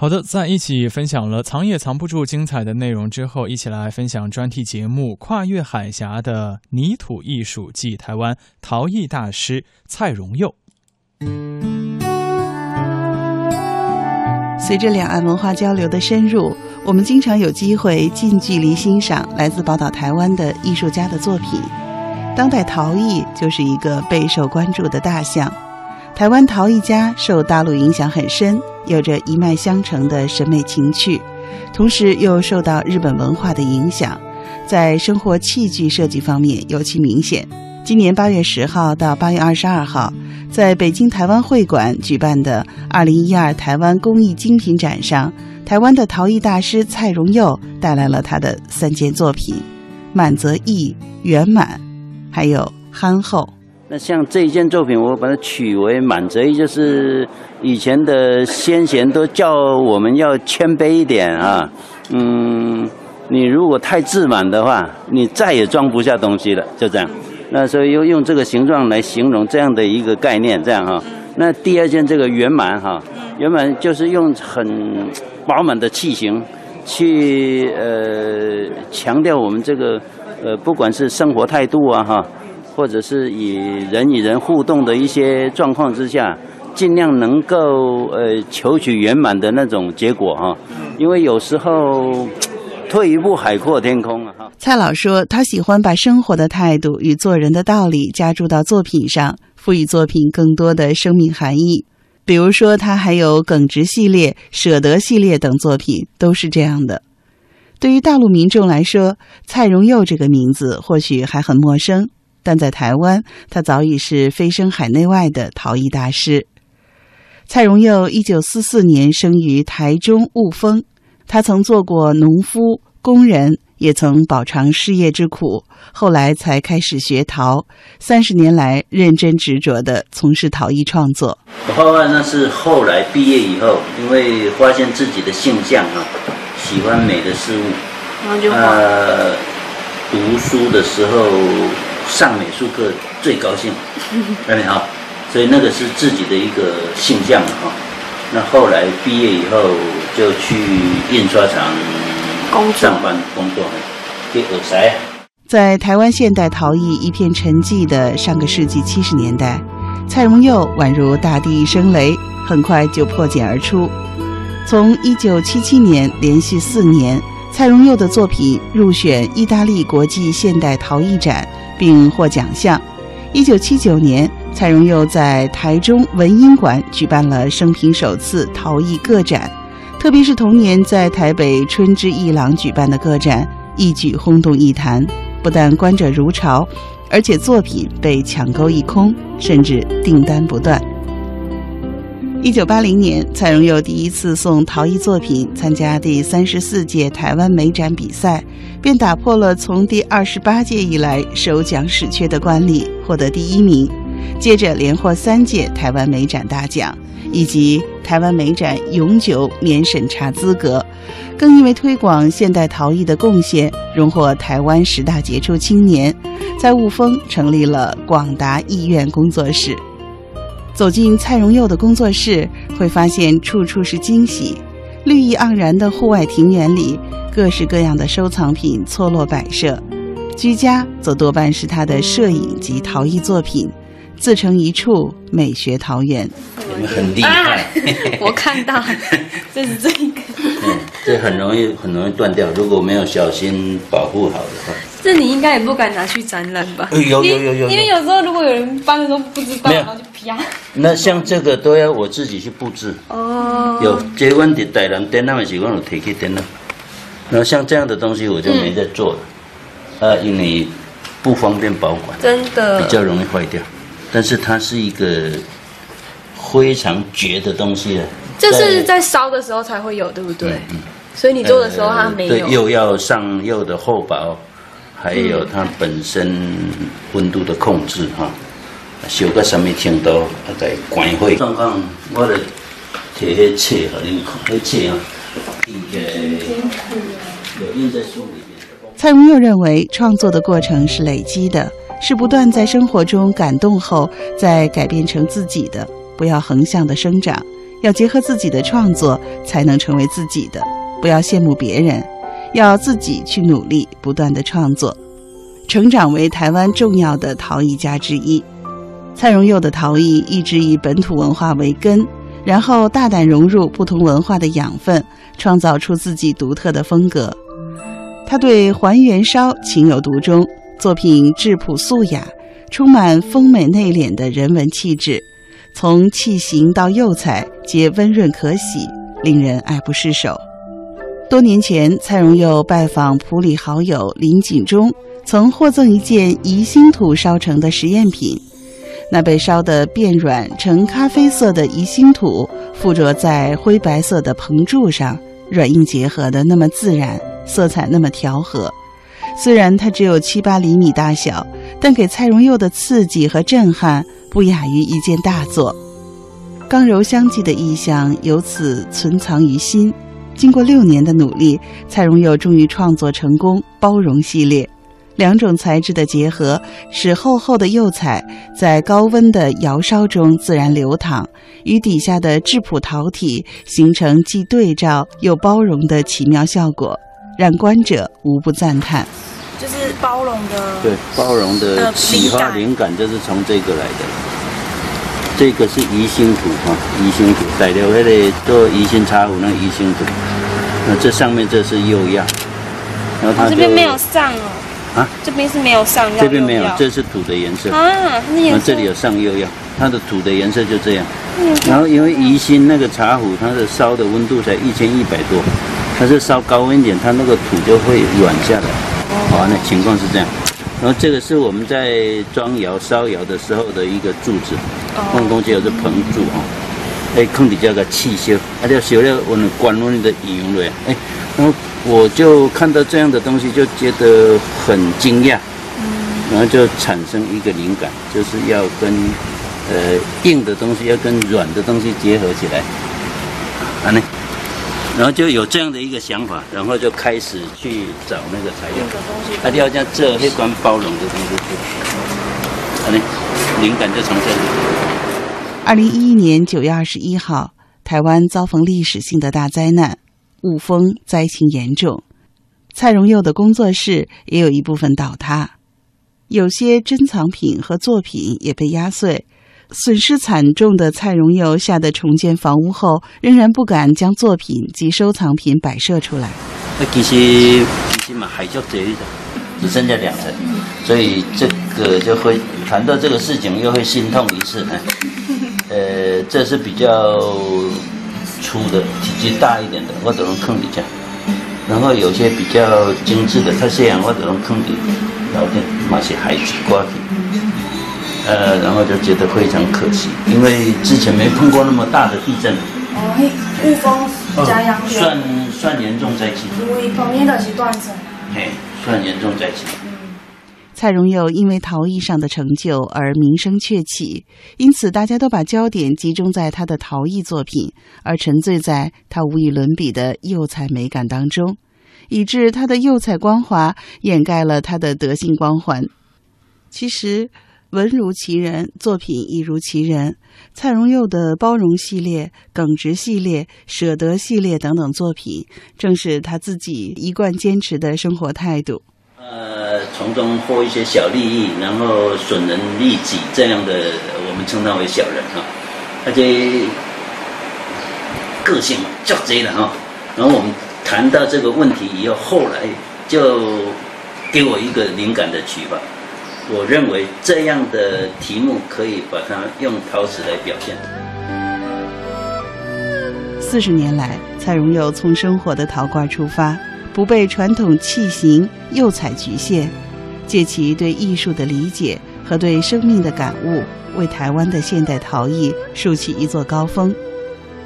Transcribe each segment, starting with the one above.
好的，在一起分享了藏也藏不住精彩的内容之后，一起来分享专题节目《跨越海峡的泥土艺术暨台湾陶艺大师蔡荣佑》。随着两岸文化交流的深入，我们经常有机会近距离欣赏来自宝岛台湾的艺术家的作品。当代陶艺就是一个备受关注的大项。台湾陶艺家受大陆影响很深，有着一脉相承的审美情趣，同时又受到日本文化的影响，在生活器具设计方面尤其明显。今年八月十号到八月二十二号，在北京台湾会馆举办的二零一二台湾工艺精品展上，台湾的陶艺大师蔡荣佑带来了他的三件作品：满则溢、圆满，还有憨厚。那像这一件作品，我把它取为满则溢，就是以前的先贤都叫我们要谦卑一点啊。嗯，你如果太自满的话，你再也装不下东西了，就这样。那所以又用这个形状来形容这样的一个概念，这样哈。那第二件这个圆满哈，圆满就是用很饱满的器型去呃强调我们这个呃不管是生活态度啊哈。或者是以人与人互动的一些状况之下，尽量能够呃求取圆满的那种结果哈。因为有时候退一步海阔天空啊。蔡老说，他喜欢把生活的态度与做人的道理加注到作品上，赋予作品更多的生命含义。比如说，他还有耿直系列、舍得系列等作品，都是这样的。对于大陆民众来说，蔡荣佑这个名字或许还很陌生。但在台湾，他早已是飞升海内外的陶艺大师。蔡荣佑一九四四年生于台中雾峰，他曾做过农夫、工人，也曾饱尝事业之苦，后来才开始学陶。三十年来，认真执着地从事陶艺创作。画画那是后来毕业以后，因为发现自己的性向啊，喜欢美的事物，然后就呃，读书的时候。上美术课最高兴，有没有？所以那个是自己的一个性向哈。那后来毕业以后就去印刷厂上班工作，给耳塞。在台湾现代陶艺一片沉寂的上个世纪七十年代，蔡荣佑宛如大地一声雷，很快就破茧而出。从一九七七年连续四年，蔡荣佑的作品入选意大利国际现代陶艺展。并获奖项。一九七九年，蔡荣又在台中文音馆举办了生平首次陶艺个展，特别是同年在台北春之艺廊举办的个展，一举轰动一坛。不但观者如潮，而且作品被抢购一空，甚至订单不断。一九八零年，蔡荣佑第一次送陶艺作品参加第三十四届台湾美展比赛，便打破了从第二十八届以来首奖史缺的惯例，获得第一名。接着连获三届台湾美展大奖，以及台湾美展永久免审查资格，更因为推广现代陶艺的贡献，荣获台湾十大杰出青年，在雾峰成立了广达艺院工作室。走进蔡荣佑的工作室，会发现处处是惊喜。绿意盎然的户外庭园里，各式各样的收藏品错落摆设；居家则多半是他的摄影及陶艺作品，自成一处美学桃源。你们很厉害，我看到，这是这一个。嗯，这很容易很容易断掉，如果没有小心保护好的话。这你应该也不敢拿去展览吧？有有有有，因为有时候如果有人搬的时候不知道，然后就啪。那像这个都要我自己去布置。哦。有结婚的带人电那么习惯我提去电脑。那像这样的东西我就没在做了，呃，因为不方便保管，真的比较容易坏掉。但是它是一个非常绝的东西啊。这是在烧的时候才会有，对不对？嗯。所以你做的时候它没有。对，又要上釉的厚薄。还有它本身温度的控制哈，修个什么程度，在关会状况，我的贴些册给你看，那册啊，印在有印在书里面。蔡荣佑认为，创作的过程是累积的，是不断在生活中感动后再改变成自己的，不要横向的生长，要结合自己的创作，才能成为自己的。不要羡慕别人，要自己去努力，不断的创作，成长为台湾重要的陶艺家之一。蔡荣佑的陶艺一直以本土文化为根，然后大胆融入不同文化的养分，创造出自己独特的风格。他对还原烧情有独钟，作品质朴素雅，充满丰美内敛的人文气质，从器型到釉彩皆温润可喜，令人爱不释手。多年前，蔡荣佑拜访普里好友林景忠，曾获赠一件宜兴土烧成的实验品。那被烧得变软成咖啡色的宜兴土，附着在灰白色的棚柱上，软硬结合的那么自然。色彩那么调和，虽然它只有七八厘米大小，但给蔡荣佑的刺激和震撼不亚于一件大作。刚柔相济的意象由此存藏于心。经过六年的努力，蔡荣佑终于创作成功包容系列。两种材质的结合，使厚厚的釉彩在高温的窑烧中自然流淌，与底下的质朴陶体形成既对照又包容的奇妙效果。让观者无不赞叹，就是包容的，对包容的启发灵感就是从这个来的。这个是宜兴土哈，宜兴土带了那个做宜兴茶壶那宜兴土。那这上面这是釉样，然后它这边没有上哦，啊，这边是没有上这边没有，这是土的颜色啊，那这里有上釉药，它的土的颜色就这样。然后因为宜兴那个茶壶，它的烧的温度才一千一百多。它是烧高温一点，它那个土就会软下来。哦，那情况是这样。然后这个是我们在装窑烧窑的时候的一个柱子，放东西有是棚柱哈。哎，坑底下个气修，啊，就修了我们关温的油了。哎，然后我就看到这样的东西，就觉得很惊讶。然后就产生一个灵感，就是要跟呃硬的东西要跟软的东西结合起来。啊，呢。然后就有这样的一个想法，然后就开始去找那个材料，他就要将这黑关包容的东西去，好嘞，灵感就从这里。二零一一年九月二十一号，台湾遭逢历史性的大灾难，雾峰灾情严重，蔡荣佑的工作室也有一部分倒塌，有些珍藏品和作品也被压碎。损失惨重的蔡荣佑吓得重建房屋后，仍然不敢将作品及收藏品摆设出来。那其实其实嘛还叫这一的，只剩下两层，所以这个就会谈到这个事情又会心痛一次。呃，这是比较粗的，体积大一点的，我都能坑底下。然后有些比较精致的，它虽然我都能坑底，然后马些孩子挂底。呃，然后就觉得非常可惜，因为之前没碰过那么大的地震。哦，嘿，雾峰加阳算算严重灾情。因为旁边的是断层。嘿，算严重灾情。蔡荣佑因为陶艺上的成就而名声鹊起，因此大家都把焦点集中在他的陶艺作品，而沉醉在他无与伦比的釉彩美感当中，以致他的釉彩光华掩盖了他的德性光环。其实。文如其人，作品亦如其人。蔡荣佑的包容系列、耿直系列、舍得系列等等作品，正是他自己一贯坚持的生活态度。呃，从中获一些小利益，然后损人利己，这样的我们称他为小人哈。而且个性较贼的哈。然后我们谈到这个问题以后，后来就给我一个灵感的启发。我认为这样的题目可以把它用陶瓷来表现。四十年来，蔡荣佑从生活的陶罐出发，不被传统器型釉彩局限，借其对艺术的理解和对生命的感悟，为台湾的现代陶艺竖起一座高峰。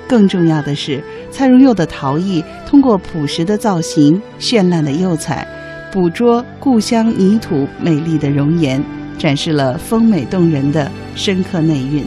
更重要的是，蔡荣佑的陶艺通过朴实的造型、绚烂的釉彩。捕捉故乡泥土美丽的容颜，展示了丰美动人的深刻内蕴。